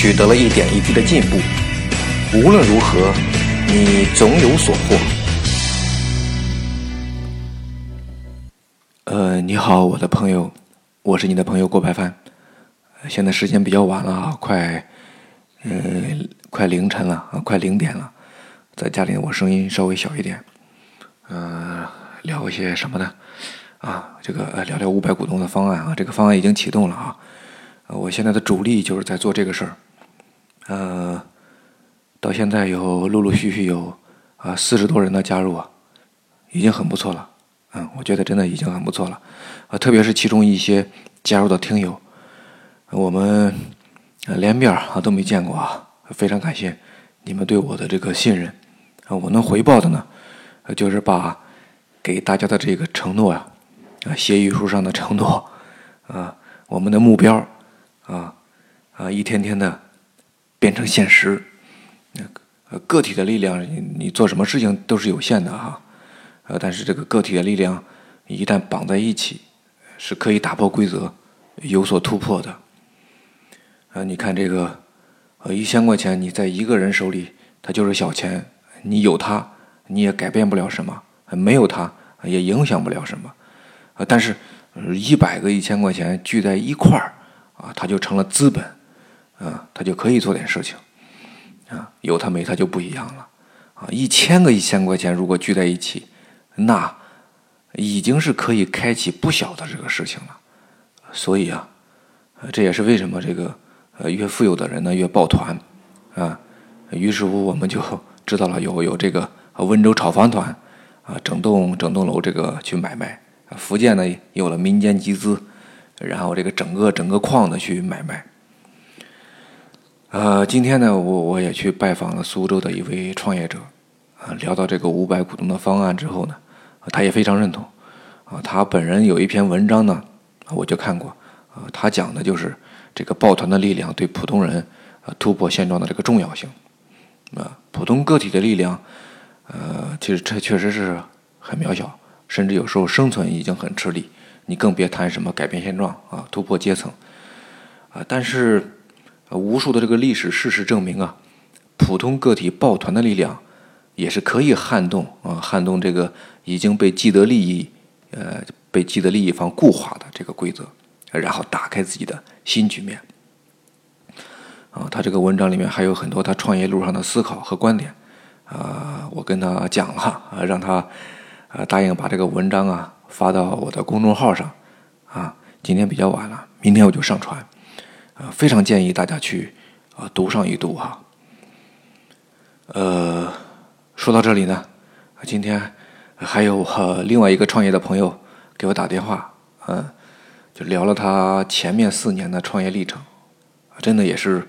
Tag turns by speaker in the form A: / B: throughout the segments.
A: 取得了一点一滴的进步，无论如何，你总有所获。呃，你好，我的朋友，我是你的朋友郭白帆。现在时间比较晚了啊，快，呃，快凌晨了啊，快零点了。在家里，我声音稍微小一点。呃，聊一些什么呢？啊，这个聊聊五百股东的方案啊，这个方案已经启动了啊。我现在的主力就是在做这个事儿，呃，到现在有陆陆续续有啊四十多人的加入啊，已经很不错了，嗯，我觉得真的已经很不错了，啊，特别是其中一些加入的听友，我们连面啊都没见过啊，非常感谢你们对我的这个信任，啊，我能回报的呢，就是把给大家的这个承诺啊，啊，协议书上的承诺，啊，我们的目标。啊，啊，一天天的变成现实。呃，个体的力量，你做什么事情都是有限的哈。呃，但是这个个体的力量一旦绑在一起，是可以打破规则，有所突破的。呃，你看这个，呃，一千块钱你在一个人手里，它就是小钱。你有它，你也改变不了什么；没有它，也影响不了什么。呃，但是一百个一千块钱聚在一块儿。啊，它就成了资本，啊，他就可以做点事情，啊，有他没他就不一样了，啊，一千个一千块钱如果聚在一起，那已经是可以开启不小的这个事情了，所以啊，这也是为什么这个呃越富有的人呢越抱团，啊，于是乎我们就 知道了有有这个温州炒房团，啊，整栋整栋楼这个去买卖，福建呢有了民间集资。然后这个整个整个矿的去买卖，呃，今天呢，我我也去拜访了苏州的一位创业者，啊，聊到这个五百股东的方案之后呢，他也非常认同，啊，他本人有一篇文章呢，我就看过，啊，他讲的就是这个抱团的力量对普通人啊突破现状的这个重要性，啊，普通个体的力量，呃，其实这确实是很渺小，甚至有时候生存已经很吃力。你更别谈什么改变现状啊，突破阶层啊！但是，无数的这个历史事实证明啊，普通个体抱团的力量也是可以撼动啊，撼动这个已经被既得利益呃被既得利益方固化的这个规则，然后打开自己的新局面啊！他这个文章里面还有很多他创业路上的思考和观点啊，我跟他讲了啊，让他啊答应把这个文章啊。发到我的公众号上，啊，今天比较晚了，明天我就上传，非常建议大家去啊读上一读哈。呃，说到这里呢，今天还有和另外一个创业的朋友给我打电话，嗯，就聊了他前面四年的创业历程，真的也是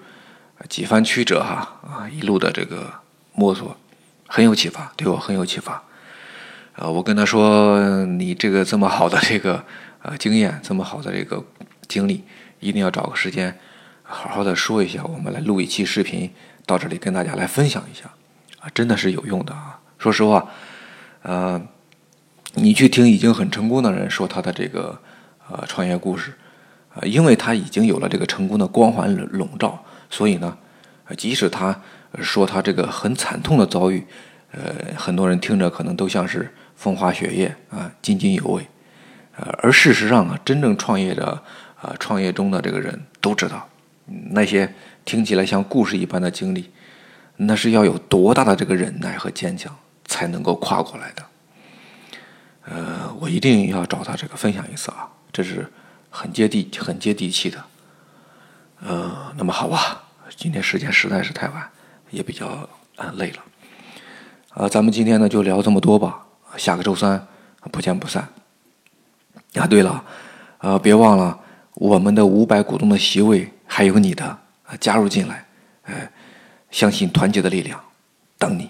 A: 几番曲折哈，啊，一路的这个摸索，很有启发，对我很有启发。呃，我跟他说：“你这个这么好的这个呃经验，这么好的这个经历，一定要找个时间好好的说一下。我们来录一期视频，到这里跟大家来分享一下，啊，真的是有用的啊！说实话，呃，你去听已经很成功的人说他的这个呃创业故事，啊，因为他已经有了这个成功的光环笼罩，所以呢，即使他说他这个很惨痛的遭遇，呃，很多人听着可能都像是。”风花雪月啊，津津有味，呃，而事实上啊，真正创业的啊，创业中的这个人都知道，那些听起来像故事一般的经历，那是要有多大的这个忍耐和坚强才能够跨过来的。呃，我一定要找他这个分享一次啊，这是很接地、很接地气的。呃，那么好吧，今天时间实在是太晚，也比较啊累了，啊，咱们今天呢就聊这么多吧。下个周三不见不散。啊，对了，呃，别忘了我们的五百股东的席位还有你的，加入进来，哎，相信团结的力量，等你。